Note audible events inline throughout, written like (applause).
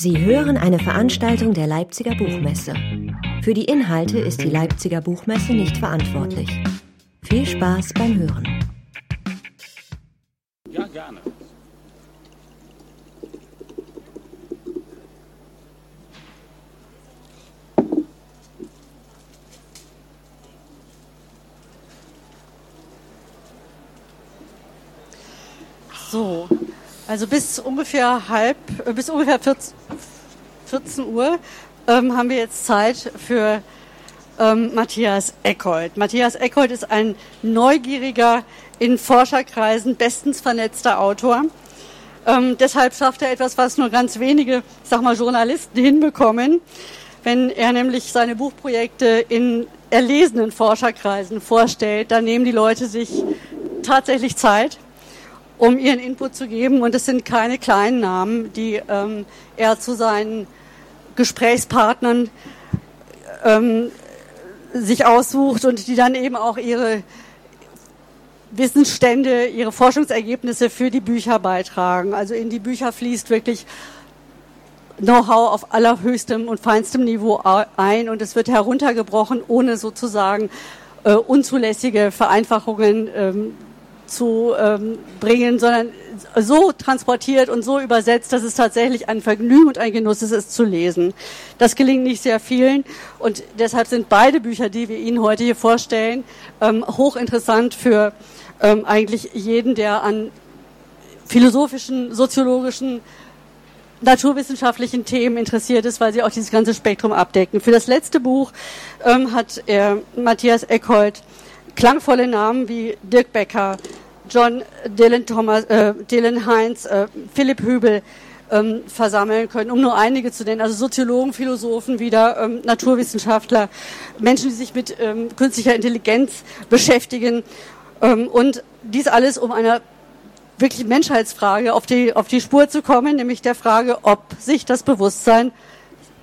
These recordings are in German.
Sie hören eine Veranstaltung der Leipziger Buchmesse. Für die Inhalte ist die Leipziger Buchmesse nicht verantwortlich. Viel Spaß beim Hören. Ja, gerne. So, also bis ungefähr halb, äh, bis ungefähr 14, 14 Uhr ähm, haben wir jetzt Zeit für ähm, Matthias Eckhold. Matthias Eckhold ist ein neugieriger, in Forscherkreisen bestens vernetzter Autor. Ähm, deshalb schafft er etwas, was nur ganz wenige, sag mal, Journalisten hinbekommen. Wenn er nämlich seine Buchprojekte in erlesenen Forscherkreisen vorstellt, dann nehmen die Leute sich tatsächlich Zeit um ihren Input zu geben. Und es sind keine kleinen Namen, die ähm, er zu seinen Gesprächspartnern ähm, sich aussucht und die dann eben auch ihre Wissensstände, ihre Forschungsergebnisse für die Bücher beitragen. Also in die Bücher fließt wirklich Know-how auf allerhöchstem und feinstem Niveau ein und es wird heruntergebrochen, ohne sozusagen äh, unzulässige Vereinfachungen ähm, zu ähm, bringen, sondern so transportiert und so übersetzt, dass es tatsächlich ein Vergnügen und ein Genuss ist, es zu lesen. Das gelingt nicht sehr vielen und deshalb sind beide Bücher, die wir Ihnen heute hier vorstellen, ähm, hochinteressant für ähm, eigentlich jeden, der an philosophischen, soziologischen, naturwissenschaftlichen Themen interessiert ist, weil sie auch dieses ganze Spektrum abdecken. Für das letzte Buch ähm, hat er Matthias Eckhold klangvolle Namen wie Dirk Becker, John Dylan, Thomas, äh, Dylan Heinz, äh, Philipp Hübel ähm, versammeln können, um nur einige zu nennen. Also Soziologen, Philosophen, wieder ähm, Naturwissenschaftler, Menschen, die sich mit ähm, künstlicher Intelligenz beschäftigen. Ähm, und dies alles, um einer wirklich Menschheitsfrage auf die, auf die Spur zu kommen, nämlich der Frage, ob sich das Bewusstsein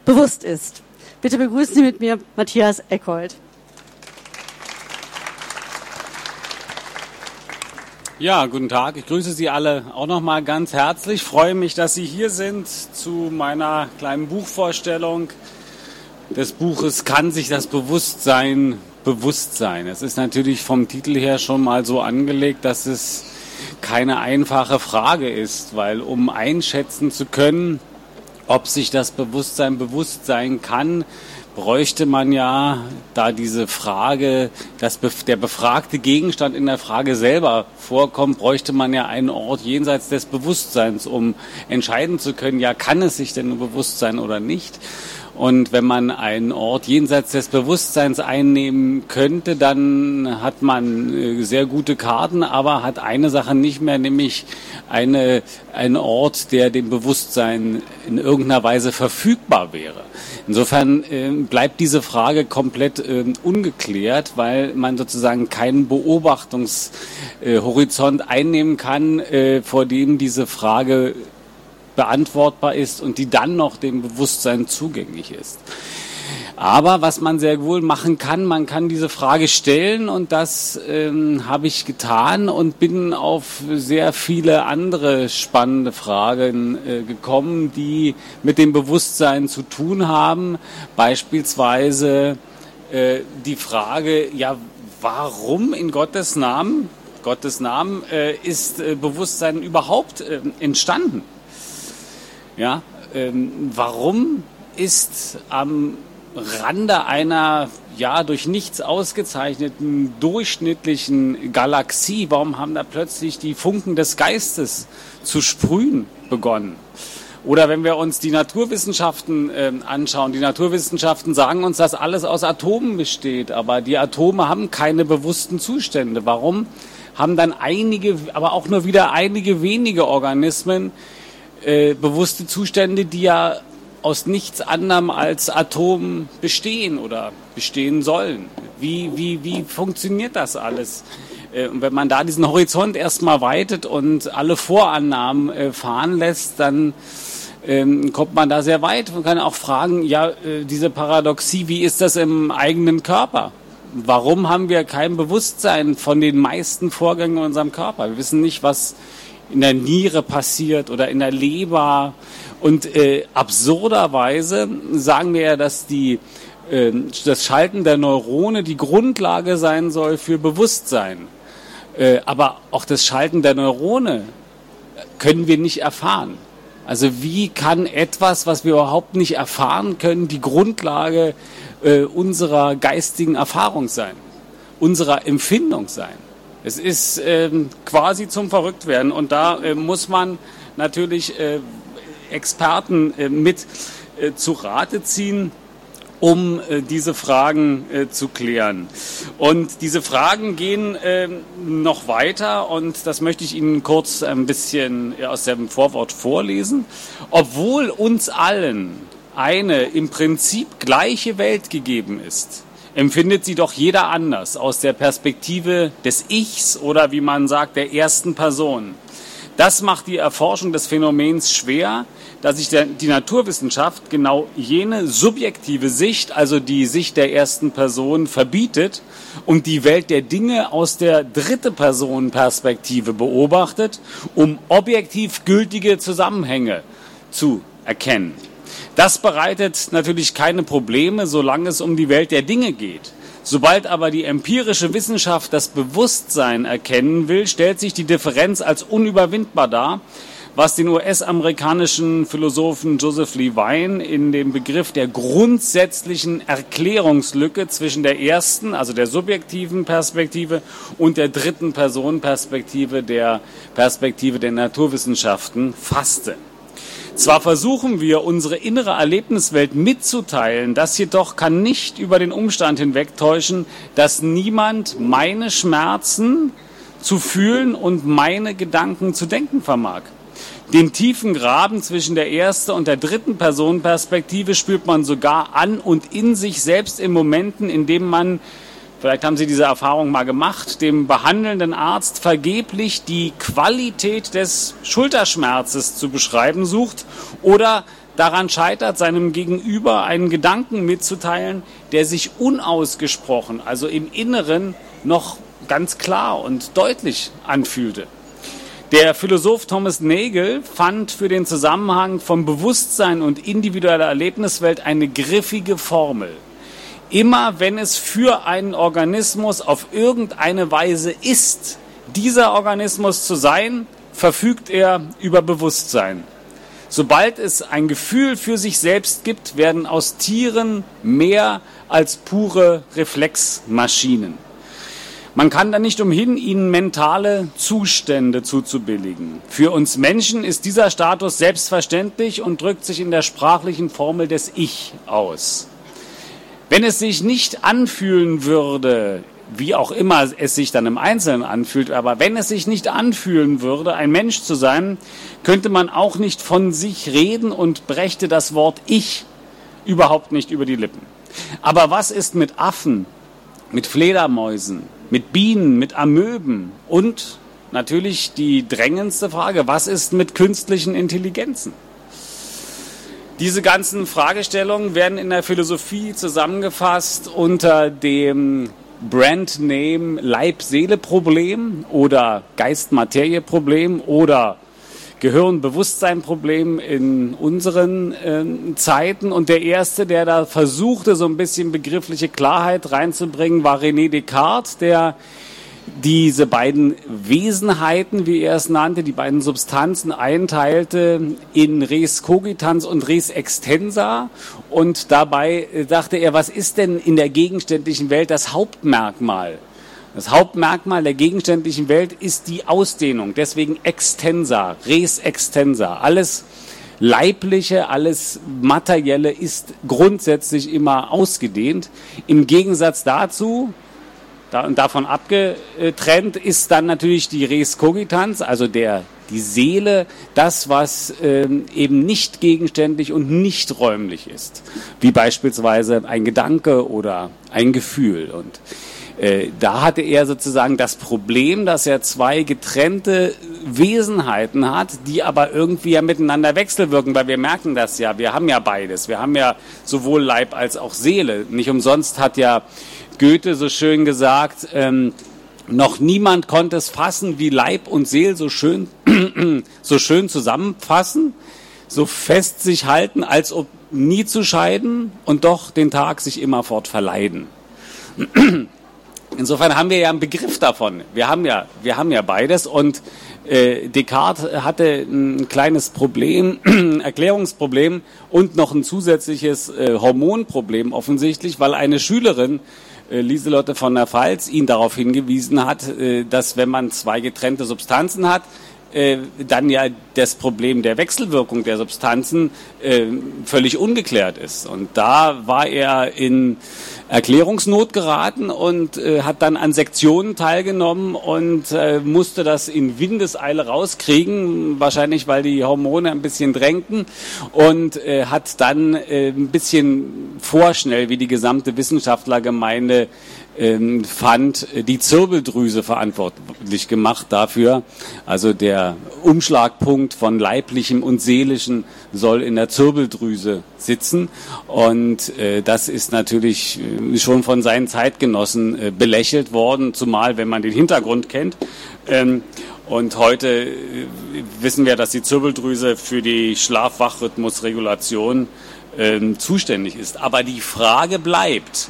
bewusst ist. Bitte begrüßen Sie mit mir Matthias Eckhold. Ja, guten Tag. Ich grüße Sie alle auch noch mal ganz herzlich. Ich freue mich, dass Sie hier sind zu meiner kleinen Buchvorstellung des Buches Kann sich das Bewusstsein bewusst sein? Es ist natürlich vom Titel her schon mal so angelegt, dass es keine einfache Frage ist, weil um einschätzen zu können, ob sich das Bewusstsein bewusst sein kann, bräuchte man ja, da diese Frage, dass der befragte Gegenstand in der Frage selber vorkommt, bräuchte man ja einen Ort jenseits des Bewusstseins, um entscheiden zu können, ja, kann es sich denn nur bewusst sein oder nicht. Und wenn man einen Ort jenseits des Bewusstseins einnehmen könnte, dann hat man äh, sehr gute Karten, aber hat eine Sache nicht mehr, nämlich eine, einen Ort, der dem Bewusstsein in irgendeiner Weise verfügbar wäre. Insofern äh, bleibt diese Frage komplett äh, ungeklärt, weil man sozusagen keinen Beobachtungshorizont äh, einnehmen kann, äh, vor dem diese Frage beantwortbar ist und die dann noch dem Bewusstsein zugänglich ist. Aber was man sehr wohl machen kann, man kann diese Frage stellen und das ähm, habe ich getan und bin auf sehr viele andere spannende Fragen äh, gekommen, die mit dem Bewusstsein zu tun haben. Beispielsweise äh, die Frage, ja, warum in Gottes Namen, Gottes Namen äh, ist äh, Bewusstsein überhaupt äh, entstanden? Ja, ähm, warum ist am Rande einer ja durch nichts ausgezeichneten durchschnittlichen Galaxie, warum haben da plötzlich die Funken des Geistes zu sprühen begonnen? Oder wenn wir uns die Naturwissenschaften äh, anschauen, die Naturwissenschaften sagen uns, dass alles aus Atomen besteht, aber die Atome haben keine bewussten Zustände. Warum haben dann einige, aber auch nur wieder einige wenige Organismen äh, bewusste Zustände, die ja aus nichts anderem als Atomen bestehen oder bestehen sollen. Wie, wie, wie funktioniert das alles? Äh, und wenn man da diesen Horizont erstmal weitet und alle Vorannahmen äh, fahren lässt, dann ähm, kommt man da sehr weit. Man kann auch fragen, ja, diese Paradoxie, wie ist das im eigenen Körper? warum haben wir kein Bewusstsein von den meisten Vorgängen in unserem Körper? Wir wissen nicht, was in der Niere passiert oder in der Leber. Und äh, absurderweise sagen wir ja, dass die, äh, das Schalten der Neurone die Grundlage sein soll für Bewusstsein. Äh, aber auch das Schalten der Neurone können wir nicht erfahren. Also wie kann etwas, was wir überhaupt nicht erfahren können, die Grundlage äh, unserer geistigen Erfahrung sein, unserer Empfindung sein? Es ist ähm, quasi zum Verrücktwerden und da äh, muss man natürlich äh, Experten äh, mit äh, zu Rate ziehen um äh, diese Fragen äh, zu klären. Und diese Fragen gehen äh, noch weiter und das möchte ich Ihnen kurz ein bisschen aus dem Vorwort vorlesen. Obwohl uns allen eine im Prinzip gleiche Welt gegeben ist, empfindet sie doch jeder anders aus der Perspektive des Ichs oder wie man sagt, der ersten Person. Das macht die Erforschung des Phänomens schwer, dass sich die Naturwissenschaft genau jene subjektive Sicht, also die Sicht der ersten Person, verbietet und die Welt der Dinge aus der dritte Person Perspektive beobachtet, um objektiv gültige Zusammenhänge zu erkennen. Das bereitet natürlich keine Probleme, solange es um die Welt der Dinge geht. Sobald aber die empirische Wissenschaft das Bewusstsein erkennen will, stellt sich die Differenz als unüberwindbar dar, was den US-amerikanischen Philosophen Joseph Levine in dem Begriff der grundsätzlichen Erklärungslücke zwischen der ersten, also der subjektiven Perspektive und der dritten Personenperspektive, der Perspektive der Naturwissenschaften fasste. Zwar versuchen wir, unsere innere Erlebniswelt mitzuteilen, das jedoch kann nicht über den Umstand hinwegtäuschen, dass niemand meine Schmerzen zu fühlen und meine Gedanken zu denken vermag. Den tiefen Graben zwischen der ersten und der dritten Personenperspektive spürt man sogar an und in sich selbst in Momenten, in denen man vielleicht haben Sie diese Erfahrung mal gemacht, dem behandelnden Arzt vergeblich die Qualität des Schulterschmerzes zu beschreiben sucht oder daran scheitert, seinem Gegenüber einen Gedanken mitzuteilen, der sich unausgesprochen, also im Inneren noch ganz klar und deutlich anfühlte. Der Philosoph Thomas Nagel fand für den Zusammenhang von Bewusstsein und individueller Erlebniswelt eine griffige Formel. Immer wenn es für einen Organismus auf irgendeine Weise ist, dieser Organismus zu sein, verfügt er über Bewusstsein. Sobald es ein Gefühl für sich selbst gibt, werden aus Tieren mehr als pure Reflexmaschinen. Man kann da nicht umhin, ihnen mentale Zustände zuzubilligen. Für uns Menschen ist dieser Status selbstverständlich und drückt sich in der sprachlichen Formel des Ich aus. Wenn es sich nicht anfühlen würde, wie auch immer es sich dann im Einzelnen anfühlt, aber wenn es sich nicht anfühlen würde, ein Mensch zu sein, könnte man auch nicht von sich reden und brächte das Wort Ich überhaupt nicht über die Lippen. Aber was ist mit Affen, mit Fledermäusen, mit Bienen, mit Amöben und natürlich die drängendste Frage, was ist mit künstlichen Intelligenzen? Diese ganzen Fragestellungen werden in der Philosophie zusammengefasst unter dem Brandname Leib-Seele-Problem oder Geist-Materie-Problem oder Gehirn-Bewusstsein-Problem in unseren äh, Zeiten. Und der erste, der da versuchte, so ein bisschen begriffliche Klarheit reinzubringen, war René Descartes, der diese beiden Wesenheiten, wie er es nannte, die beiden Substanzen einteilte in Res cogitans und Res extensa. Und dabei dachte er, was ist denn in der gegenständlichen Welt das Hauptmerkmal? Das Hauptmerkmal der gegenständlichen Welt ist die Ausdehnung, deswegen extensa, res extensa. Alles Leibliche, alles Materielle ist grundsätzlich immer ausgedehnt. Im Gegensatz dazu da, und davon abgetrennt ist dann natürlich die Res Cogitans, also der, die Seele, das, was ähm, eben nicht gegenständlich und nicht räumlich ist, wie beispielsweise ein Gedanke oder ein Gefühl. Und äh, da hatte er sozusagen das Problem, dass er zwei getrennte Wesenheiten hat, die aber irgendwie ja miteinander wechselwirken, weil wir merken das ja, wir haben ja beides. Wir haben ja sowohl Leib als auch Seele. Nicht umsonst hat ja Goethe so schön gesagt, ähm, noch niemand konnte es fassen, wie Leib und Seel so schön, (clears throat) so schön zusammenfassen, so fest sich halten, als ob nie zu scheiden und doch den Tag sich immerfort verleiden. (clears throat) Insofern haben wir ja einen Begriff davon. Wir haben ja, wir haben ja beides und äh, Descartes hatte ein kleines Problem, (clears throat) Erklärungsproblem und noch ein zusätzliches äh, Hormonproblem offensichtlich, weil eine Schülerin Lieselotte von der Pfalz ihn darauf hingewiesen hat, äh, dass wenn man zwei getrennte Substanzen hat, äh, dann ja das Problem der Wechselwirkung der Substanzen äh, völlig ungeklärt ist. Und da war er in Erklärungsnot geraten und äh, hat dann an Sektionen teilgenommen und äh, musste das in Windeseile rauskriegen, wahrscheinlich weil die Hormone ein bisschen drängten und äh, hat dann äh, ein bisschen vorschnell, wie die gesamte Wissenschaftlergemeinde fand, die Zirbeldrüse verantwortlich gemacht dafür. Also der Umschlagpunkt von leiblichem und seelischem soll in der Zirbeldrüse sitzen. Und äh, das ist natürlich äh, schon von seinen Zeitgenossen äh, belächelt worden, zumal wenn man den Hintergrund kennt. Ähm, und heute äh, wissen wir, dass die Zirbeldrüse für die Schlaf-Wach-Rhythmusregulation ähm, zuständig ist. Aber die Frage bleibt,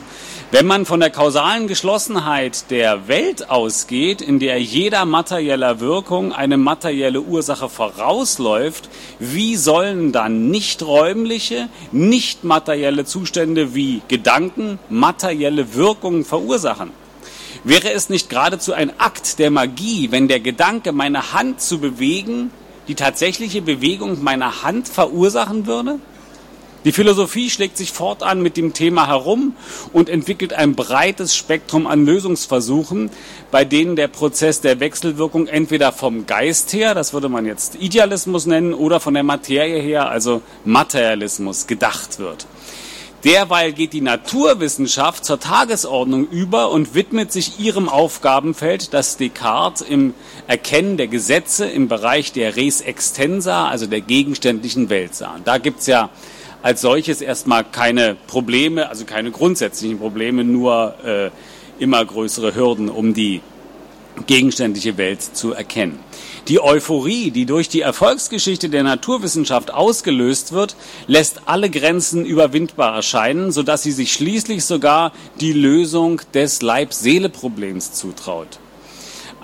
wenn man von der kausalen Geschlossenheit der Welt ausgeht, in der jeder materieller Wirkung eine materielle Ursache vorausläuft, wie sollen dann nicht räumliche, nicht materielle Zustände wie Gedanken materielle Wirkungen verursachen? Wäre es nicht geradezu ein Akt der Magie, wenn der Gedanke, meine Hand zu bewegen, die tatsächliche Bewegung meiner Hand verursachen würde? Die Philosophie schlägt sich fortan mit dem Thema herum und entwickelt ein breites Spektrum an Lösungsversuchen, bei denen der Prozess der Wechselwirkung entweder vom Geist her, das würde man jetzt Idealismus nennen, oder von der Materie her, also Materialismus, gedacht wird. Derweil geht die Naturwissenschaft zur Tagesordnung über und widmet sich ihrem Aufgabenfeld, das Descartes im Erkennen der Gesetze im Bereich der Res Extensa, also der gegenständlichen Welt sah. Da gibt's ja als solches erstmal keine Probleme, also keine grundsätzlichen Probleme, nur äh, immer größere Hürden, um die gegenständliche Welt zu erkennen. Die Euphorie, die durch die Erfolgsgeschichte der Naturwissenschaft ausgelöst wird, lässt alle Grenzen überwindbar erscheinen, sodass sie sich schließlich sogar die Lösung des Leib-Seele-Problems zutraut.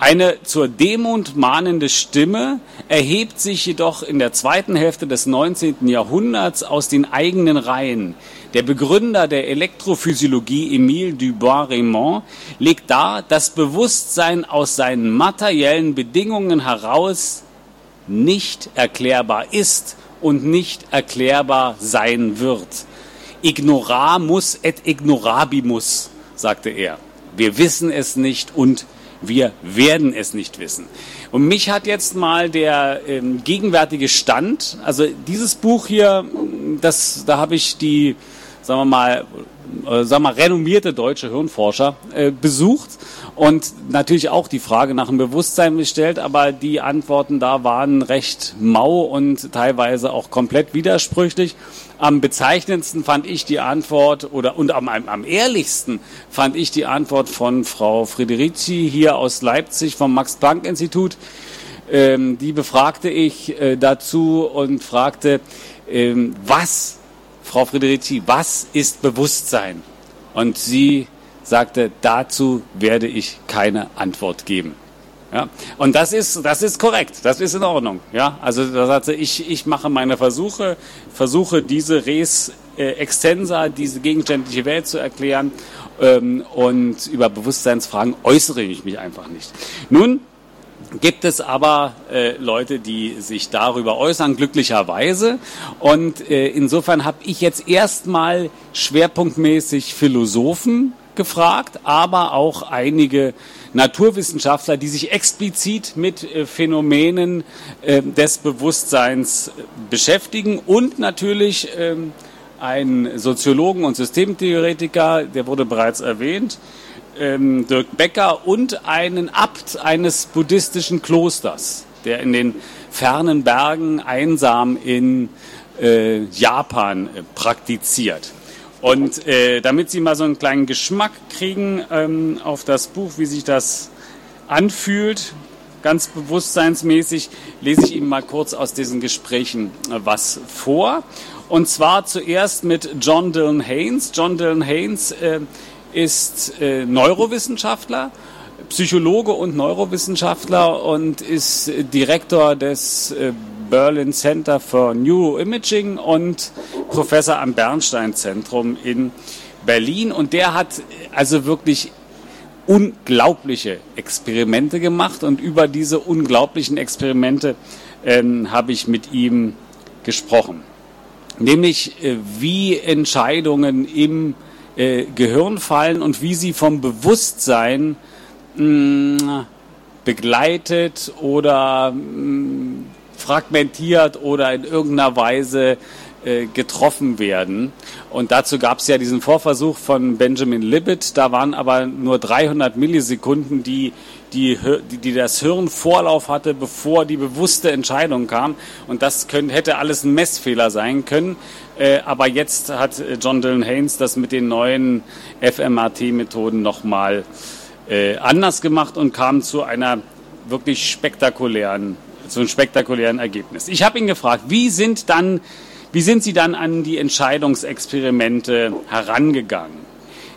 Eine zur Demut mahnende Stimme erhebt sich jedoch in der zweiten Hälfte des 19. Jahrhunderts aus den eigenen Reihen. Der Begründer der Elektrophysiologie Emile Dubois-Raymond legt dar, dass Bewusstsein aus seinen materiellen Bedingungen heraus nicht erklärbar ist und nicht erklärbar sein wird. Ignoramus et ignorabimus, sagte er. Wir wissen es nicht und wir werden es nicht wissen. Und mich hat jetzt mal der ähm, gegenwärtige Stand, also dieses Buch hier, das, da habe ich die, sagen wir mal, äh, wir mal, renommierte deutsche Hirnforscher äh, besucht und natürlich auch die Frage nach dem Bewusstsein gestellt, aber die Antworten da waren recht mau und teilweise auch komplett widersprüchlich. Am bezeichnendsten fand ich die Antwort oder und am, am ehrlichsten fand ich die Antwort von Frau Friederici hier aus Leipzig vom Max-Planck-Institut. Ähm, die befragte ich äh, dazu und fragte, ähm, was, Frau Friederici, was ist Bewusstsein? Und sie sagte, dazu werde ich keine Antwort geben. Ja, und das ist, das ist korrekt, das ist in Ordnung. Ja, also da sagte ich, ich mache meine Versuche, versuche diese Res äh, Extensa, diese gegenständliche Welt zu erklären ähm, und über Bewusstseinsfragen äußere ich mich einfach nicht. Nun gibt es aber äh, Leute, die sich darüber äußern, glücklicherweise. Und äh, insofern habe ich jetzt erstmal schwerpunktmäßig Philosophen gefragt, aber auch einige Naturwissenschaftler, die sich explizit mit äh, Phänomenen äh, des Bewusstseins beschäftigen und natürlich ähm, ein Soziologen und Systemtheoretiker, der wurde bereits erwähnt, ähm, Dirk Becker und einen Abt eines buddhistischen Klosters, der in den fernen Bergen einsam in Japan praktiziert. Und äh, damit Sie mal so einen kleinen Geschmack kriegen ähm, auf das Buch, wie sich das anfühlt, ganz bewusstseinsmäßig, lese ich Ihnen mal kurz aus diesen Gesprächen äh, was vor. Und zwar zuerst mit John Dylan Haynes. John Dylan Haynes äh, ist äh, Neurowissenschaftler, Psychologe und Neurowissenschaftler und ist Direktor des äh, Berlin Center for Neuroimaging und Professor am Bernstein Zentrum in Berlin. Und der hat also wirklich unglaubliche Experimente gemacht und über diese unglaublichen Experimente ähm, habe ich mit ihm gesprochen. Nämlich äh, wie Entscheidungen im äh, Gehirn fallen und wie sie vom Bewusstsein mh, mm, begleitet oder mh, mm, fragmentiert oder in irgendeiner Weise getroffen werden. Und dazu gab es ja diesen Vorversuch von Benjamin Libet. Da waren aber nur 300 Millisekunden, die, die, die, das Hirn Vorlauf hatte, bevor die bewusste Entscheidung kam. Und das könnte, hätte alles ein Messfehler sein können. Äh, aber jetzt hat äh, John Dylan Haynes das mit den neuen FMRT-Methoden nochmal äh, anders gemacht und kam zu einer wirklich spektakulären, zu einem spektakulären Ergebnis. Ich habe ihn gefragt, wie sind dann wie sind Sie dann an die Entscheidungsexperimente herangegangen?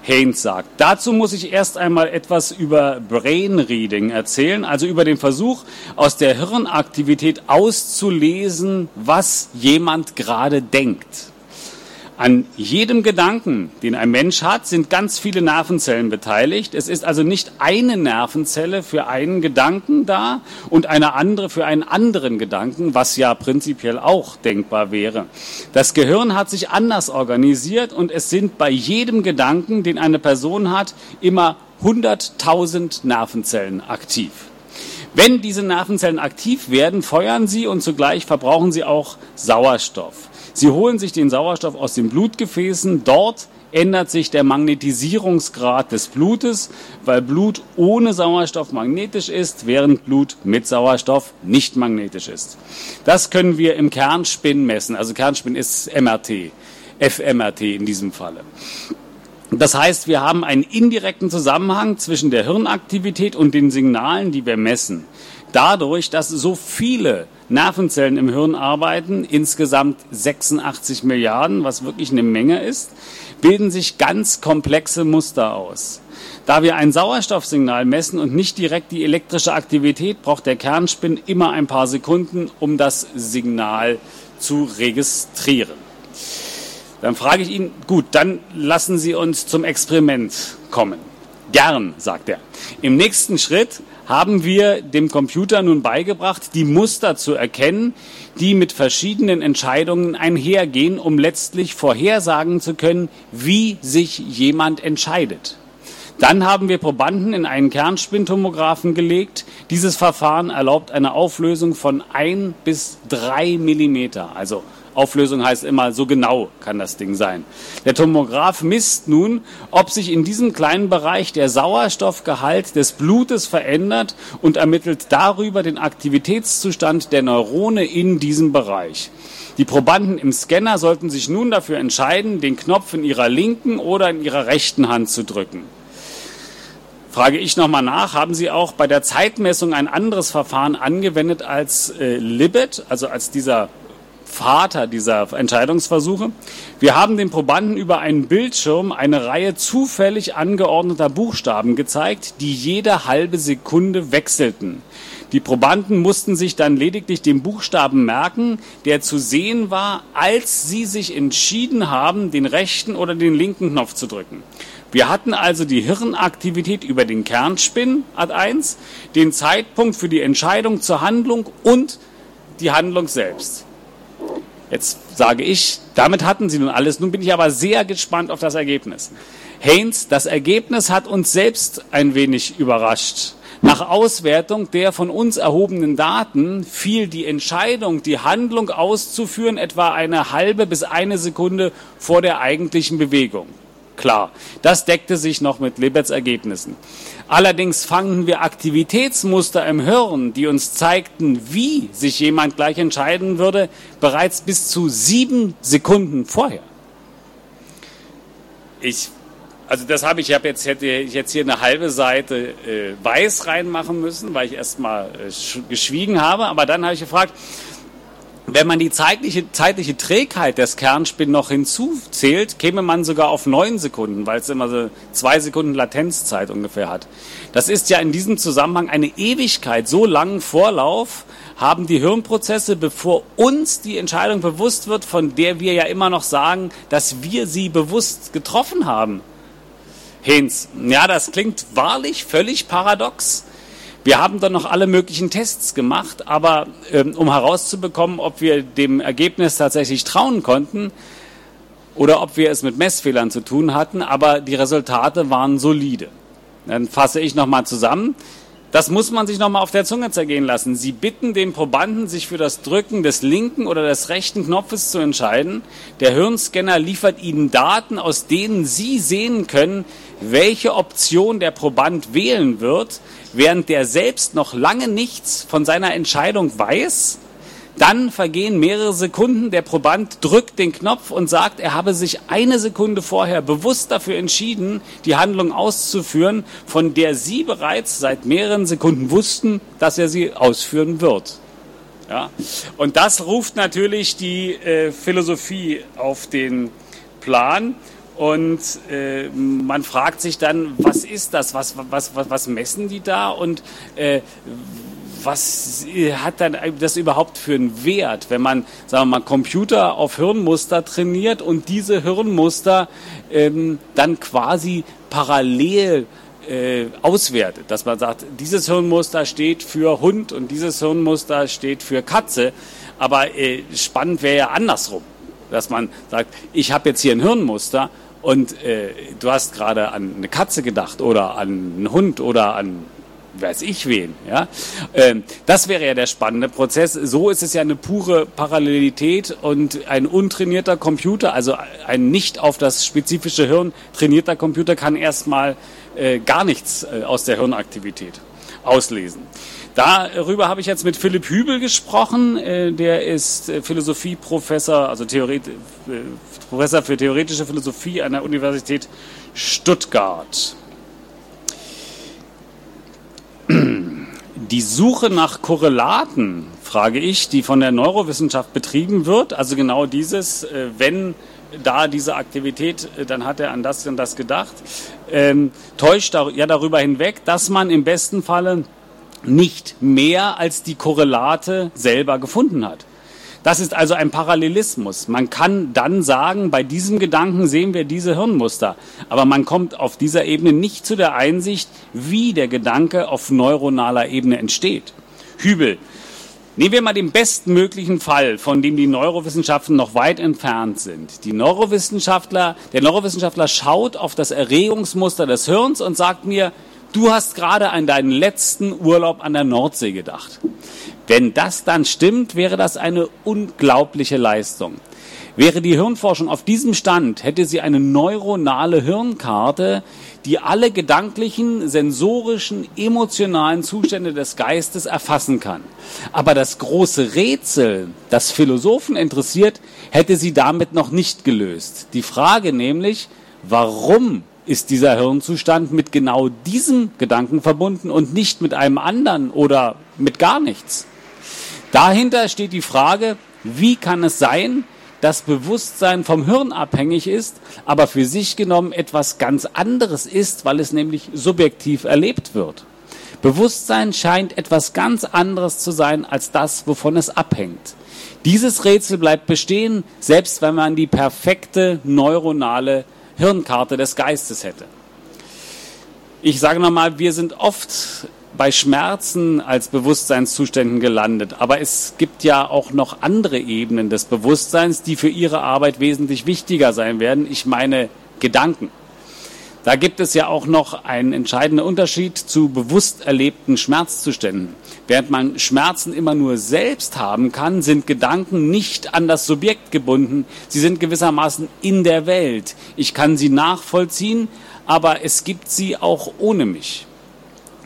Haynes sagt. Dazu muss ich erst einmal etwas über Brain Reading erzählen, also über den Versuch, aus der Hirnaktivität auszulesen, was jemand gerade denkt. An jedem Gedanken, den ein Mensch hat, sind ganz viele Nervenzellen beteiligt. Es ist also nicht eine Nervenzelle für einen Gedanken da und eine andere für einen anderen Gedanken, was ja prinzipiell auch denkbar wäre. Das Gehirn hat sich anders organisiert und es sind bei jedem Gedanken, den eine Person hat, immer 100.000 Nervenzellen aktiv. Wenn diese Nervenzellen aktiv werden, feuern sie und zugleich verbrauchen sie auch Sauerstoff. Sie holen sich den Sauerstoff aus den Blutgefäßen. Dort ändert sich der Magnetisierungsgrad des Blutes, weil Blut ohne Sauerstoff magnetisch ist, während Blut mit Sauerstoff nicht magnetisch ist. Das können wir im Kernspin messen. Also Kernspin ist MRT, FMRT in diesem Falle. Das heißt, wir haben einen indirekten Zusammenhang zwischen der Hirnaktivität und den Signalen, die wir messen. Dadurch, dass so viele Nervenzellen im Hirn arbeiten, insgesamt 86 Milliarden, was wirklich eine Menge ist, bilden sich ganz komplexe Muster aus. Da wir ein Sauerstoffsignal messen und nicht direkt die elektrische Aktivität, braucht der Kernspin immer ein paar Sekunden, um das Signal zu registrieren. Dann frage ich ihn, gut, dann lassen Sie uns zum Experiment kommen. Gern, sagt er. Im nächsten Schritt haben wir dem Computer nun beigebracht, die Muster zu erkennen, die mit verschiedenen Entscheidungen einhergehen, um letztlich vorhersagen zu können, wie sich jemand entscheidet. Dann haben wir Probanden in einen Kernspintomographen gelegt. Dieses Verfahren erlaubt eine Auflösung von ein bis drei Millimeter, also Auflösung heißt immer, so genau kann das Ding sein. Der Tomograph misst nun, ob sich in diesem kleinen Bereich der Sauerstoffgehalt des Blutes verändert und ermittelt darüber den Aktivitätszustand der Neurone in diesem Bereich. Die Probanden im Scanner sollten sich nun dafür entscheiden, den Knopf in ihrer linken oder in ihrer rechten Hand zu drücken. Frage ich nochmal nach, haben Sie auch bei der Zeitmessung ein anderes Verfahren angewendet als äh, Libet, also als dieser Vater dieser Entscheidungsversuche. Wir haben den Probanden über einen Bildschirm eine Reihe zufällig angeordneter Buchstaben gezeigt, die jede halbe Sekunde wechselten. Die Probanden mussten sich dann lediglich den Buchstaben merken, der zu sehen war, als sie sich entschieden haben, den rechten oder den linken Knopf zu drücken. Wir hatten also die Hirnaktivität über den Kernspin Ad 1, den Zeitpunkt für die Entscheidung zur Handlung und die Handlung selbst. Jetzt sage ich, damit hatten Sie nun alles. Nun bin ich aber sehr gespannt auf das Ergebnis. Haynes, das Ergebnis hat uns selbst ein wenig überrascht. Nach Auswertung der von uns erhobenen Daten fiel die Entscheidung, die Handlung auszuführen, etwa eine halbe bis eine Sekunde vor der eigentlichen Bewegung. Klar, das deckte sich noch mit Libets Ergebnissen. Allerdings fanden wir Aktivitätsmuster im Hirn, die uns zeigten, wie sich jemand gleich entscheiden würde, bereits bis zu sieben Sekunden vorher. ich, also das habe ich, ich habe jetzt, hätte ich jetzt hier eine halbe Seite äh, weiß reinmachen müssen, weil ich erstmal äh, geschwiegen habe, aber dann habe ich gefragt, wenn man die zeitliche, zeitliche Trägheit des Kernspin noch hinzuzählt, käme man sogar auf neun Sekunden, weil es immer so zwei Sekunden Latenzzeit ungefähr hat. Das ist ja in diesem Zusammenhang eine Ewigkeit. So langen Vorlauf haben die Hirnprozesse, bevor uns die Entscheidung bewusst wird, von der wir ja immer noch sagen, dass wir sie bewusst getroffen haben. Hens, ja, das klingt wahrlich völlig paradox. Wir haben dann noch alle möglichen Tests gemacht, aber ähm, um herauszubekommen, ob wir dem Ergebnis tatsächlich trauen konnten oder ob wir es mit Messfehlern zu tun hatten, aber die Resultate waren solide. Dann fasse ich nochmal zusammen. Das muss man sich nochmal auf der Zunge zergehen lassen. Sie bitten den Probanden, sich für das Drücken des linken oder des rechten Knopfes zu entscheiden. Der Hirnscanner liefert Ihnen Daten, aus denen Sie sehen können, welche Option der Proband wählen wird während der selbst noch lange nichts von seiner Entscheidung weiß, dann vergehen mehrere Sekunden, der Proband drückt den Knopf und sagt, er habe sich eine Sekunde vorher bewusst dafür entschieden, die Handlung auszuführen, von der Sie bereits seit mehreren Sekunden wussten, dass er sie ausführen wird. Ja? Und das ruft natürlich die äh, Philosophie auf den Plan. Und äh, man fragt sich dann, was ist das? Was, was, was, was messen die da? Und äh, was hat dann das überhaupt für einen Wert, wenn man, sagen wir mal, Computer auf Hirnmuster trainiert und diese Hirnmuster ähm, dann quasi parallel äh, auswertet, dass man sagt, dieses Hirnmuster steht für Hund und dieses Hirnmuster steht für Katze, aber äh, spannend wäre ja andersrum, dass man sagt, ich habe jetzt hier ein Hirnmuster und äh, du hast gerade an eine Katze gedacht oder an einen Hund oder an weiß ich wen. Ja? Ähm, das wäre ja der spannende Prozess. So ist es ja eine pure Parallelität und ein untrainierter Computer, also ein nicht auf das spezifische Hirn trainierter Computer kann erstmal äh, gar nichts äh, aus der Hirnaktivität auslesen. Darüber habe ich jetzt mit Philipp Hübel gesprochen. Äh, der ist äh, Philosophieprofessor, also Theoret äh, Professor für theoretische Philosophie an der Universität Stuttgart. Die Suche nach Korrelaten, frage ich, die von der Neurowissenschaft betrieben wird, also genau dieses, wenn da diese Aktivität, dann hat er an das und das gedacht, ähm, täuscht ja darüber hinweg, dass man im besten Falle nicht mehr als die Korrelate selber gefunden hat. Das ist also ein Parallelismus. Man kann dann sagen, bei diesem Gedanken sehen wir diese Hirnmuster. Aber man kommt auf dieser Ebene nicht zu der Einsicht, wie der Gedanke auf neuronaler Ebene entsteht. Hübel. Nehmen wir mal den bestmöglichen Fall, von dem die Neurowissenschaften noch weit entfernt sind. Die Neurowissenschaftler, der Neurowissenschaftler schaut auf das Erregungsmuster des Hirns und sagt mir, Du hast gerade an deinen letzten Urlaub an der Nordsee gedacht. Wenn das dann stimmt, wäre das eine unglaubliche Leistung. Wäre die Hirnforschung auf diesem Stand, hätte sie eine neuronale Hirnkarte, die alle gedanklichen, sensorischen, emotionalen Zustände des Geistes erfassen kann. Aber das große Rätsel, das Philosophen interessiert, hätte sie damit noch nicht gelöst. Die Frage nämlich, warum ist dieser Hirnzustand mit genau diesem Gedanken verbunden und nicht mit einem anderen oder mit gar nichts. Dahinter steht die Frage, wie kann es sein, dass Bewusstsein vom Hirn abhängig ist, aber für sich genommen etwas ganz anderes ist, weil es nämlich subjektiv erlebt wird. Bewusstsein scheint etwas ganz anderes zu sein als das, wovon es abhängt. Dieses Rätsel bleibt bestehen, selbst wenn man die perfekte neuronale Hirnkarte des Geistes hätte. Ich sage nochmal, wir sind oft bei Schmerzen als Bewusstseinszuständen gelandet. Aber es gibt ja auch noch andere Ebenen des Bewusstseins, die für Ihre Arbeit wesentlich wichtiger sein werden. Ich meine Gedanken. Da gibt es ja auch noch einen entscheidenden Unterschied zu bewusst erlebten Schmerzzuständen. Während man Schmerzen immer nur selbst haben kann, sind Gedanken nicht an das Subjekt gebunden. Sie sind gewissermaßen in der Welt. Ich kann sie nachvollziehen, aber es gibt sie auch ohne mich.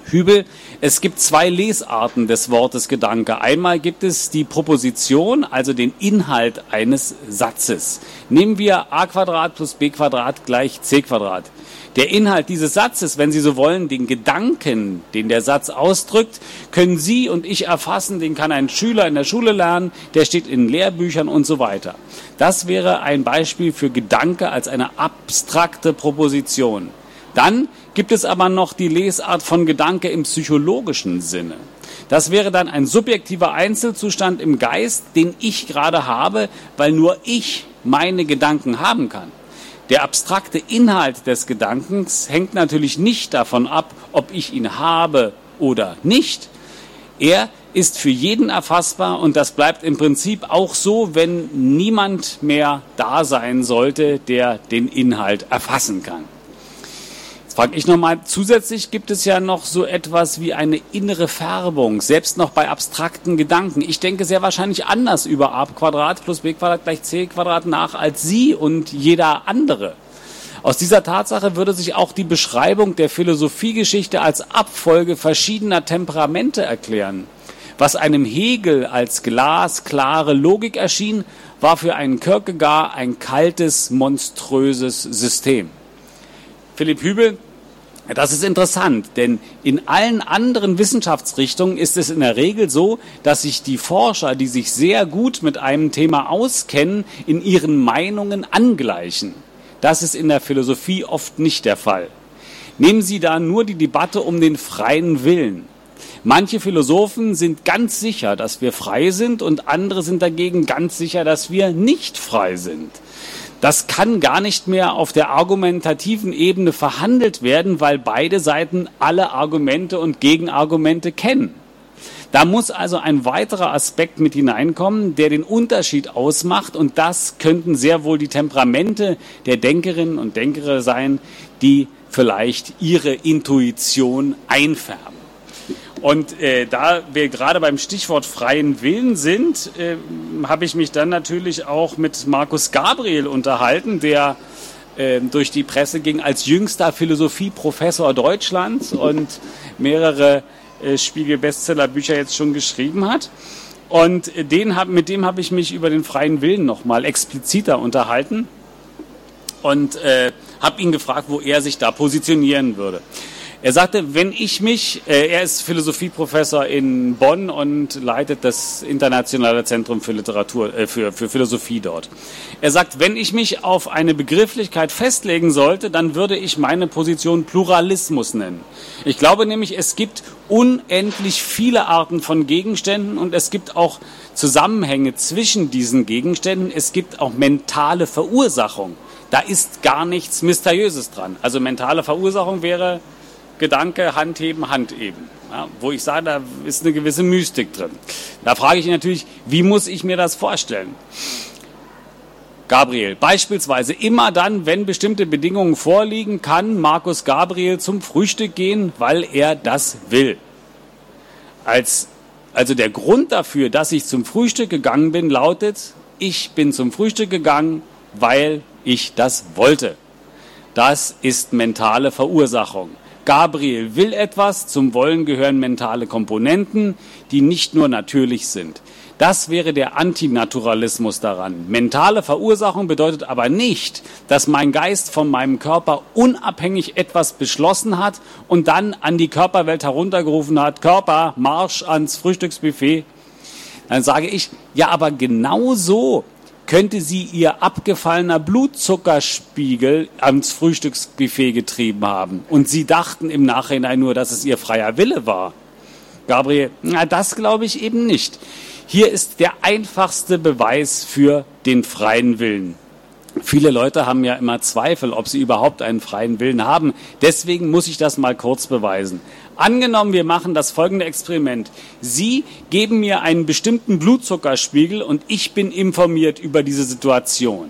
Hübel, es gibt zwei Lesarten des Wortes Gedanke. Einmal gibt es die Proposition, also den Inhalt eines Satzes. Nehmen wir a Quadrat plus b Quadrat gleich c Quadrat. Der Inhalt dieses Satzes, wenn Sie so wollen, den Gedanken, den der Satz ausdrückt, können Sie und ich erfassen, den kann ein Schüler in der Schule lernen, der steht in Lehrbüchern und so weiter. Das wäre ein Beispiel für Gedanke als eine abstrakte Proposition. Dann gibt es aber noch die Lesart von Gedanke im psychologischen Sinne. Das wäre dann ein subjektiver Einzelzustand im Geist, den ich gerade habe, weil nur ich meine Gedanken haben kann. Der abstrakte Inhalt des Gedankens hängt natürlich nicht davon ab, ob ich ihn habe oder nicht. Er ist für jeden erfassbar und das bleibt im Prinzip auch so, wenn niemand mehr da sein sollte, der den Inhalt erfassen kann. Frage ich nochmal, zusätzlich gibt es ja noch so etwas wie eine innere Färbung, selbst noch bei abstrakten Gedanken. Ich denke sehr wahrscheinlich anders über a Quadrat plus b Quadrat gleich c Quadrat nach als Sie und jeder andere. Aus dieser Tatsache würde sich auch die Beschreibung der Philosophiegeschichte als Abfolge verschiedener Temperamente erklären. Was einem Hegel als glasklare Logik erschien, war für einen Kierkegaard ein kaltes, monströses System. Philipp Hübel das ist interessant, denn in allen anderen Wissenschaftsrichtungen ist es in der Regel so, dass sich die Forscher, die sich sehr gut mit einem Thema auskennen, in ihren Meinungen angleichen. Das ist in der Philosophie oft nicht der Fall. Nehmen Sie da nur die Debatte um den freien Willen. Manche Philosophen sind ganz sicher, dass wir frei sind und andere sind dagegen ganz sicher, dass wir nicht frei sind. Das kann gar nicht mehr auf der argumentativen Ebene verhandelt werden, weil beide Seiten alle Argumente und Gegenargumente kennen. Da muss also ein weiterer Aspekt mit hineinkommen, der den Unterschied ausmacht. Und das könnten sehr wohl die Temperamente der Denkerinnen und Denker sein, die vielleicht ihre Intuition einfärben. Und äh, da wir gerade beim Stichwort freien Willen sind, äh, habe ich mich dann natürlich auch mit Markus Gabriel unterhalten, der äh, durch die Presse ging als jüngster Philosophieprofessor Deutschlands und mehrere äh, Spiegel-Bestseller-Bücher jetzt schon geschrieben hat. Und den hab, mit dem habe ich mich über den freien Willen nochmal expliziter unterhalten und äh, habe ihn gefragt, wo er sich da positionieren würde. Er sagte, wenn ich mich, äh, er ist Philosophieprofessor in Bonn und leitet das internationale Zentrum für Literatur, äh, für, für Philosophie dort. Er sagt, wenn ich mich auf eine Begrifflichkeit festlegen sollte, dann würde ich meine Position Pluralismus nennen. Ich glaube nämlich, es gibt unendlich viele Arten von Gegenständen und es gibt auch Zusammenhänge zwischen diesen Gegenständen. Es gibt auch mentale Verursachung. Da ist gar nichts Mysteriöses dran. Also mentale Verursachung wäre Gedanke, Handheben, Handheben. Ja, wo ich sage, da ist eine gewisse Mystik drin. Da frage ich natürlich, wie muss ich mir das vorstellen? Gabriel, beispielsweise immer dann, wenn bestimmte Bedingungen vorliegen, kann Markus Gabriel zum Frühstück gehen, weil er das will. Als, also der Grund dafür, dass ich zum Frühstück gegangen bin, lautet, ich bin zum Frühstück gegangen, weil ich das wollte. Das ist mentale Verursachung. Gabriel will etwas, zum Wollen gehören mentale Komponenten, die nicht nur natürlich sind. Das wäre der Antinaturalismus daran. Mentale Verursachung bedeutet aber nicht, dass mein Geist von meinem Körper unabhängig etwas beschlossen hat und dann an die Körperwelt heruntergerufen hat, Körper, Marsch ans Frühstücksbuffet. Dann sage ich, ja, aber genau so könnte sie ihr abgefallener Blutzuckerspiegel ans Frühstücksbuffet getrieben haben. Und sie dachten im Nachhinein nur, dass es ihr freier Wille war. Gabriel, na, das glaube ich eben nicht. Hier ist der einfachste Beweis für den freien Willen. Viele Leute haben ja immer Zweifel, ob sie überhaupt einen freien Willen haben. Deswegen muss ich das mal kurz beweisen. Angenommen, wir machen das folgende Experiment. Sie geben mir einen bestimmten Blutzuckerspiegel und ich bin informiert über diese Situation.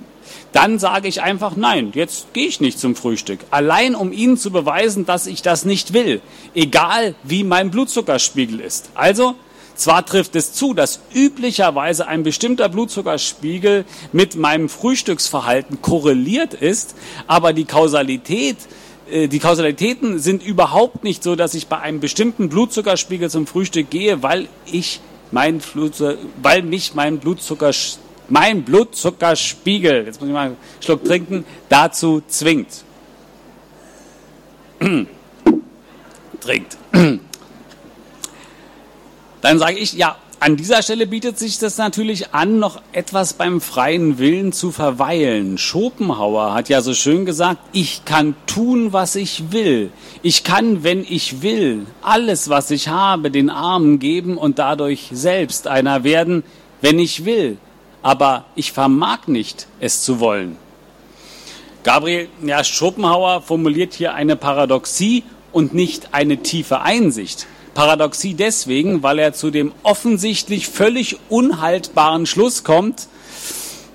Dann sage ich einfach, nein, jetzt gehe ich nicht zum Frühstück. Allein um Ihnen zu beweisen, dass ich das nicht will. Egal wie mein Blutzuckerspiegel ist. Also zwar trifft es zu, dass üblicherweise ein bestimmter Blutzuckerspiegel mit meinem Frühstücksverhalten korreliert ist, aber die Kausalität äh, die Kausalitäten sind überhaupt nicht so, dass ich bei einem bestimmten Blutzuckerspiegel zum Frühstück gehe, weil ich mein Blutzucker, weil mich mein Blutzucker, mein Blutzuckerspiegel, jetzt muss ich mal einen Schluck trinken, dazu zwingt. (clears throat) Trinkt. (clears throat) Dann sage ich, ja, an dieser Stelle bietet sich das natürlich an, noch etwas beim freien Willen zu verweilen. Schopenhauer hat ja so schön gesagt, ich kann tun, was ich will. Ich kann, wenn ich will, alles, was ich habe, den Armen geben und dadurch selbst einer werden, wenn ich will. Aber ich vermag nicht, es zu wollen. Gabriel, ja, Schopenhauer formuliert hier eine Paradoxie und nicht eine tiefe Einsicht. Paradoxie deswegen, weil er zu dem offensichtlich völlig unhaltbaren Schluss kommt,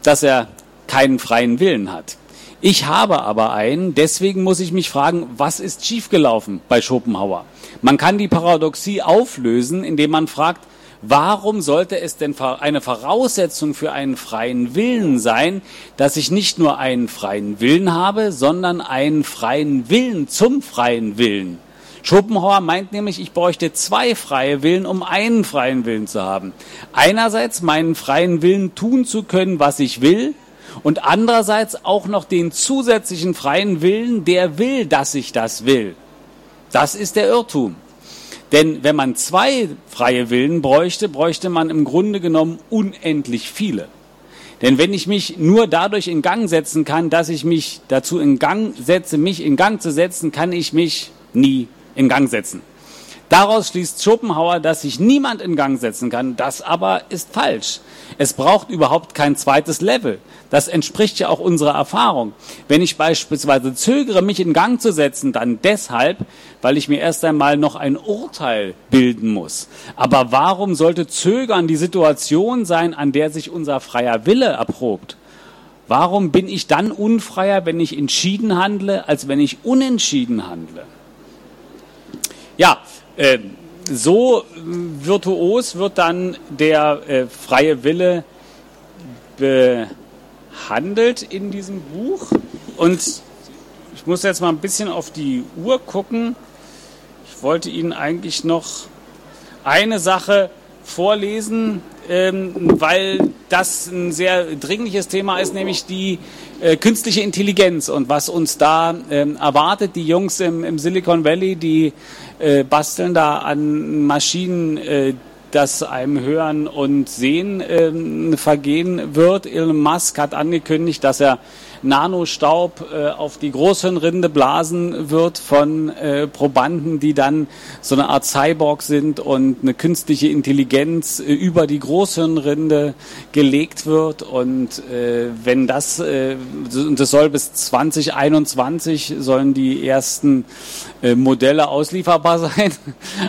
dass er keinen freien Willen hat. Ich habe aber einen, deswegen muss ich mich fragen, was ist schiefgelaufen bei Schopenhauer? Man kann die Paradoxie auflösen, indem man fragt, warum sollte es denn eine Voraussetzung für einen freien Willen sein, dass ich nicht nur einen freien Willen habe, sondern einen freien Willen zum freien Willen? Schopenhauer meint nämlich, ich bräuchte zwei freie Willen, um einen freien Willen zu haben. Einerseits meinen freien Willen tun zu können, was ich will, und andererseits auch noch den zusätzlichen freien Willen, der will, dass ich das will. Das ist der Irrtum. Denn wenn man zwei freie Willen bräuchte, bräuchte man im Grunde genommen unendlich viele. Denn wenn ich mich nur dadurch in Gang setzen kann, dass ich mich dazu in Gang setze, mich in Gang zu setzen, kann ich mich nie in Gang setzen. Daraus schließt Schopenhauer, dass sich niemand in Gang setzen kann. Das aber ist falsch. Es braucht überhaupt kein zweites Level. Das entspricht ja auch unserer Erfahrung. Wenn ich beispielsweise zögere, mich in Gang zu setzen, dann deshalb, weil ich mir erst einmal noch ein Urteil bilden muss. Aber warum sollte Zögern die Situation sein, an der sich unser freier Wille erprobt? Warum bin ich dann unfreier, wenn ich entschieden handle, als wenn ich unentschieden handle? Ja, äh, so virtuos wird dann der äh, freie Wille behandelt in diesem Buch. Und ich muss jetzt mal ein bisschen auf die Uhr gucken. Ich wollte Ihnen eigentlich noch eine Sache vorlesen, ähm, weil das ein sehr dringliches Thema ist, nämlich die äh, künstliche Intelligenz und was uns da ähm, erwartet. Die Jungs im, Silicon Valley, die äh, basteln da an Maschinen, äh, das einem Hören und Sehen äh, vergehen wird. Elon Musk hat angekündigt, dass er Nanostaub äh, auf die Großhirnrinde blasen wird von äh, Probanden, die dann so eine Art Cyborg sind und eine künstliche Intelligenz äh, über die Großhirnrinde gelegt wird. Und äh, wenn das, äh, das soll bis 2021 sollen die ersten äh, Modelle auslieferbar (laughs) sein.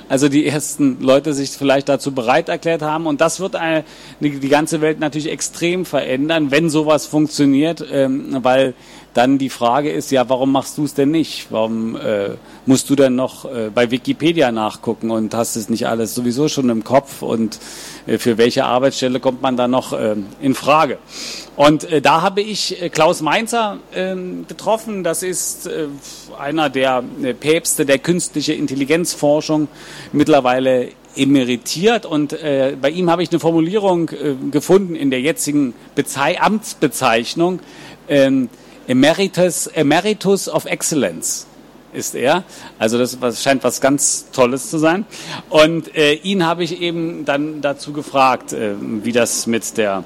Also die ersten Leute sich vielleicht dazu bereit erklärt haben. Und das wird eine, die ganze Welt natürlich extrem verändern, wenn sowas funktioniert, ähm, weil dann die Frage ist, ja, warum machst du es denn nicht? Warum äh, musst du denn noch äh, bei Wikipedia nachgucken und hast es nicht alles sowieso schon im Kopf und äh, für welche Arbeitsstelle kommt man dann noch äh, in Frage? Und äh, da habe ich äh, Klaus Mainzer äh, getroffen. Das ist äh, einer der äh, Päpste der künstliche Intelligenzforschung, mittlerweile emeritiert. Und äh, bei ihm habe ich eine Formulierung äh, gefunden in der jetzigen Bezei Amtsbezeichnung. Ähm, Emeritus, Emeritus of Excellence ist er. Also das scheint was ganz Tolles zu sein. Und äh, ihn habe ich eben dann dazu gefragt, äh, wie das mit der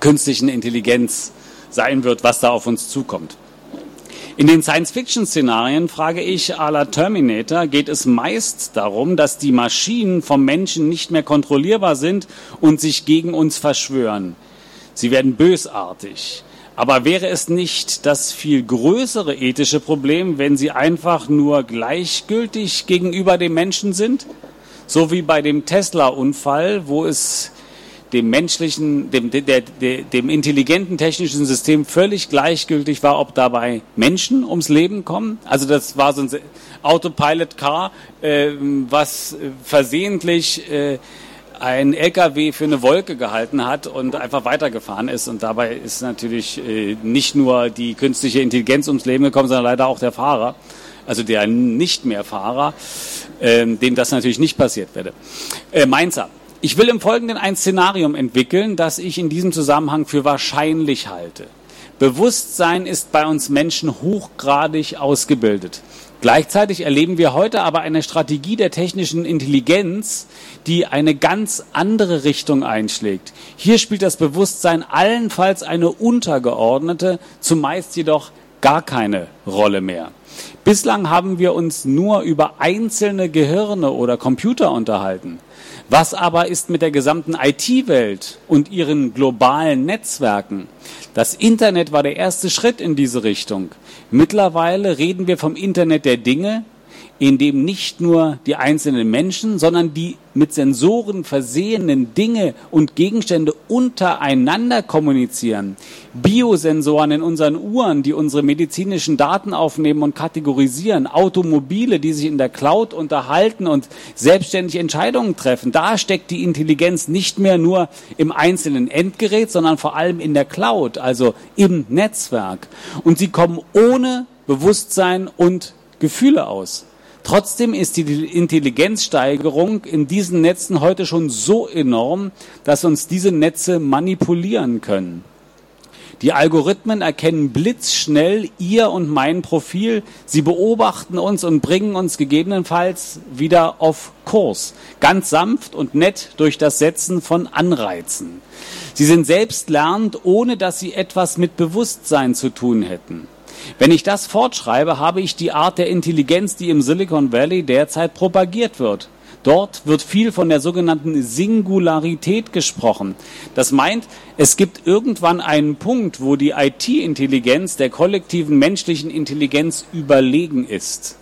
künstlichen Intelligenz sein wird, was da auf uns zukommt. In den Science-Fiction-Szenarien, frage ich, à la Terminator, geht es meist darum, dass die Maschinen vom Menschen nicht mehr kontrollierbar sind und sich gegen uns verschwören. Sie werden bösartig. Aber wäre es nicht das viel größere ethische Problem, wenn sie einfach nur gleichgültig gegenüber dem Menschen sind? So wie bei dem Tesla-Unfall, wo es dem menschlichen, dem, der, der, dem intelligenten technischen System völlig gleichgültig war, ob dabei Menschen ums Leben kommen. Also das war so ein Autopilot-Car, äh, was versehentlich äh, ein LKW für eine Wolke gehalten hat und einfach weitergefahren ist. Und dabei ist natürlich äh, nicht nur die künstliche Intelligenz ums Leben gekommen, sondern leider auch der Fahrer, also der nicht mehr Fahrer, äh, dem das natürlich nicht passiert werde. Äh, Mainzer. Ich will im Folgenden ein Szenarium entwickeln, das ich in diesem Zusammenhang für wahrscheinlich halte. Bewusstsein ist bei uns Menschen hochgradig ausgebildet. Gleichzeitig erleben wir heute aber eine Strategie der technischen Intelligenz, die eine ganz andere Richtung einschlägt. Hier spielt das Bewusstsein allenfalls eine untergeordnete, zumeist jedoch gar keine Rolle mehr. Bislang haben wir uns nur über einzelne Gehirne oder Computer unterhalten. Was aber ist mit der gesamten IT-Welt und ihren globalen Netzwerken? Das Internet war der erste Schritt in diese Richtung. Mittlerweile reden wir vom Internet der Dinge, in dem nicht nur die einzelnen Menschen, sondern die mit Sensoren versehenen Dinge und Gegenstände untereinander kommunizieren. Biosensoren in unseren Uhren, die unsere medizinischen Daten aufnehmen und kategorisieren. Automobile, die sich in der Cloud unterhalten und selbstständig Entscheidungen treffen. Da steckt die Intelligenz nicht mehr nur im einzelnen Endgerät, sondern vor allem in der Cloud, also im Netzwerk. Und sie kommen ohne Bewusstsein und Gefühle aus. Trotzdem ist die Intelligenzsteigerung in diesen Netzen heute schon so enorm, dass uns diese Netze manipulieren können. Die Algorithmen erkennen blitzschnell Ihr und mein Profil. Sie beobachten uns und bringen uns gegebenenfalls wieder auf Kurs. Ganz sanft und nett durch das Setzen von Anreizen. Sie sind selbstlernend, ohne dass sie etwas mit Bewusstsein zu tun hätten. Wenn ich das fortschreibe, habe ich die Art der Intelligenz, die im Silicon Valley derzeit propagiert wird. Dort wird viel von der sogenannten Singularität gesprochen. Das meint, es gibt irgendwann einen Punkt, wo die IT-Intelligenz der kollektiven menschlichen Intelligenz überlegen ist.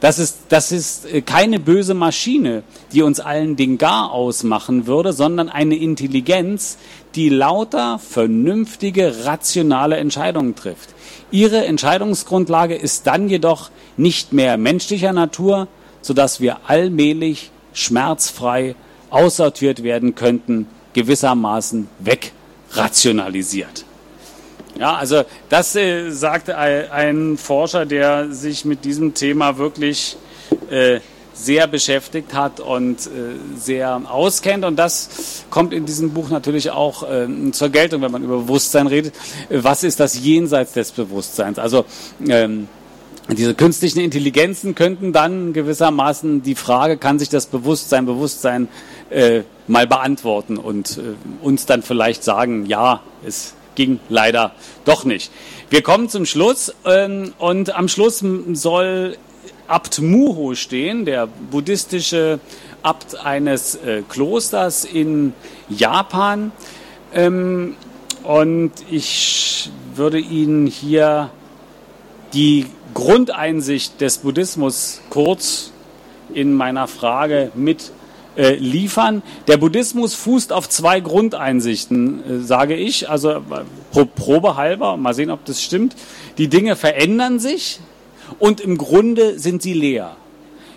Das ist, das ist äh, keine böse Maschine, die uns allen den Gar ausmachen würde, sondern eine Intelligenz, die lauter vernünftige, rationale Entscheidungen trifft. Ihre Entscheidungsgrundlage ist dann jedoch nicht mehr menschlicher Natur, sodass wir allmählich schmerzfrei aussortiert werden könnten, gewissermaßen wegrationalisiert. Ja, also das äh, sagte ein Forscher, der sich mit diesem Thema wirklich äh, sehr beschäftigt hat und äh, sehr auskennt. Und das kommt in diesem Buch natürlich auch äh, zur Geltung, wenn man über Bewusstsein redet. Was ist das jenseits des Bewusstseins? Also ähm, diese künstlichen Intelligenzen könnten dann gewissermaßen die Frage, kann sich das Bewusstsein, Bewusstsein äh, mal beantworten und äh, uns dann vielleicht sagen, ja, es ging leider doch nicht. Wir kommen zum Schluss ähm, und am Schluss soll Abt Muho stehen, der buddhistische Abt eines äh, Klosters in Japan. Ähm, und ich würde Ihnen hier die Grundeinsicht des Buddhismus kurz in meiner Frage mit äh, liefern. Der Buddhismus fußt auf zwei Grundeinsichten, äh, sage ich, also äh, pro, Probe halber, mal sehen, ob das stimmt. Die Dinge verändern sich, und im Grunde sind sie leer.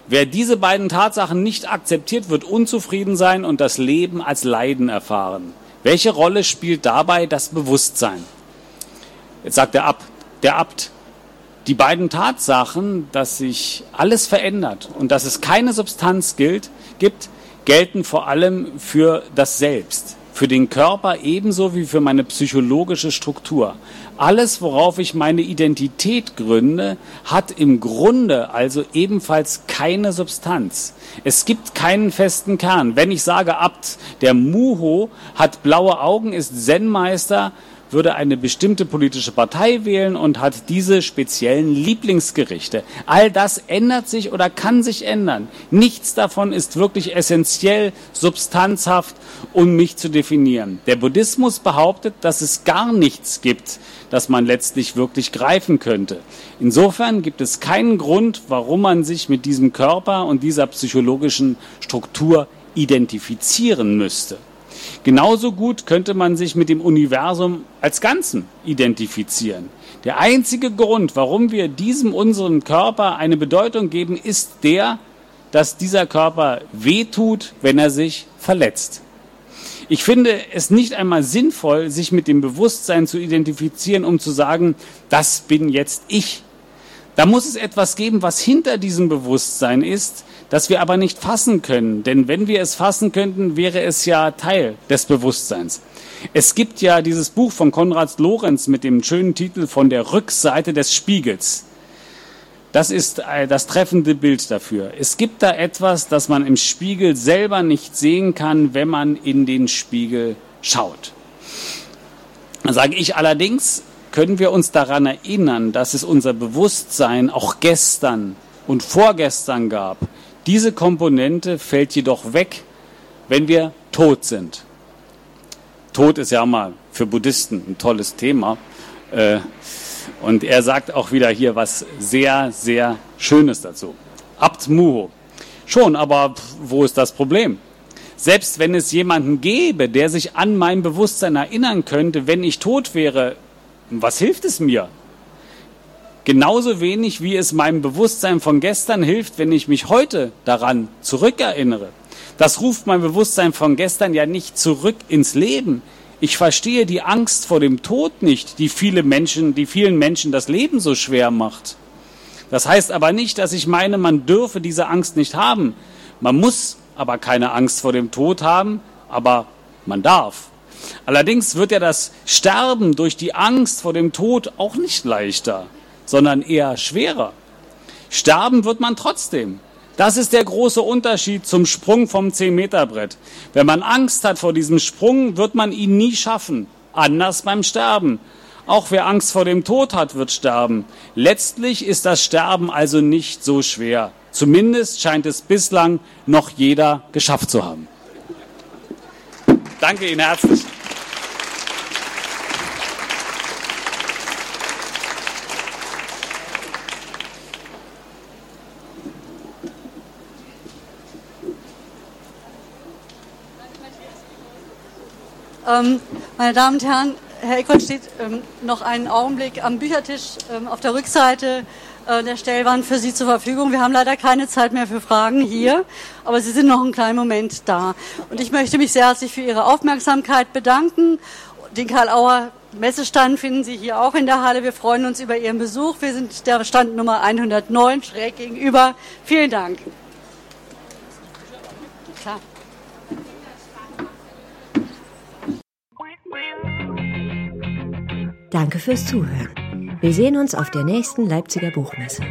Wer diese beiden Tatsachen nicht akzeptiert, wird unzufrieden sein und das Leben als Leiden erfahren. Welche Rolle spielt dabei das Bewusstsein? Jetzt sagt der Abt, der Abt, die beiden Tatsachen, dass sich alles verändert und dass es keine Substanz gilt, gibt, gelten vor allem für das Selbst, für den Körper ebenso wie für meine psychologische Struktur. Alles, worauf ich meine Identität gründe, hat im Grunde also ebenfalls keine Substanz. Es gibt keinen festen Kern. Wenn ich sage, Abt, der Muho hat blaue Augen, ist Zen-Meister, würde eine bestimmte politische Partei wählen und hat diese speziellen Lieblingsgerichte. All das ändert sich oder kann sich ändern. Nichts davon ist wirklich essentiell, substanzhaft, um mich zu definieren. Der Buddhismus behauptet, dass es gar nichts gibt, das man letztlich wirklich greifen könnte. Insofern gibt es keinen Grund, warum man sich mit diesem Körper und dieser psychologischen Struktur identifizieren müsste. Genauso gut könnte man sich mit dem Universum als Ganzen identifizieren. Der einzige Grund, warum wir diesem unseren Körper eine Bedeutung geben, ist der, dass dieser Körper wehtut, wenn er sich verletzt. Ich finde es nicht einmal sinnvoll, sich mit dem Bewusstsein zu identifizieren, um zu sagen, das bin jetzt ich. Da muss es etwas geben, was hinter diesem Bewusstsein ist, das wir aber nicht fassen können. Denn wenn wir es fassen könnten, wäre es ja Teil des Bewusstseins. Es gibt ja dieses Buch von Konrad Lorenz mit dem schönen Titel von der Rückseite des Spiegels. Das ist äh, das treffende Bild dafür. Es gibt da etwas, das man im Spiegel selber nicht sehen kann, wenn man in den Spiegel schaut. Dann sage ich allerdings, können wir uns daran erinnern, dass es unser Bewusstsein auch gestern und vorgestern gab. Diese Komponente fällt jedoch weg, wenn wir tot sind. Tod ist ja mal für Buddhisten ein tolles Thema. Äh, und er sagt auch wieder hier was sehr, sehr Schönes dazu. Abt Muho. Schon, aber wo ist das Problem? Selbst wenn es jemanden gäbe, der sich an mein Bewusstsein erinnern könnte, wenn ich tot wäre, was hilft es mir? Genauso wenig wie es meinem Bewusstsein von gestern hilft, wenn ich mich heute daran zurückerinnere. Das ruft mein Bewusstsein von gestern ja nicht zurück ins Leben. Ich verstehe die Angst vor dem Tod nicht, die viele Menschen, die vielen Menschen das Leben so schwer macht. Das heißt aber nicht, dass ich meine, man dürfe diese Angst nicht haben. Man muss aber keine Angst vor dem Tod haben, aber man darf. Allerdings wird ja das Sterben durch die Angst vor dem Tod auch nicht leichter, sondern eher schwerer. Sterben wird man trotzdem. Das ist der große Unterschied zum Sprung vom 10-Meter-Brett. Wenn man Angst hat vor diesem Sprung, wird man ihn nie schaffen. Anders beim Sterben. Auch wer Angst vor dem Tod hat, wird sterben. Letztlich ist das Sterben also nicht so schwer. Zumindest scheint es bislang noch jeder geschafft zu haben. Danke Ihnen herzlich. Ähm, meine Damen und Herren, Herr Eckert steht ähm, noch einen Augenblick am Büchertisch ähm, auf der Rückseite äh, der Stellwand für Sie zur Verfügung. Wir haben leider keine Zeit mehr für Fragen hier, aber Sie sind noch einen kleinen Moment da. Und ich möchte mich sehr herzlich für Ihre Aufmerksamkeit bedanken. Den Karl-Auer Messestand finden Sie hier auch in der Halle. Wir freuen uns über Ihren Besuch. Wir sind der Stand Nummer 109 schräg gegenüber. Vielen Dank. Klar. Danke fürs Zuhören. Wir sehen uns auf der nächsten Leipziger Buchmesse.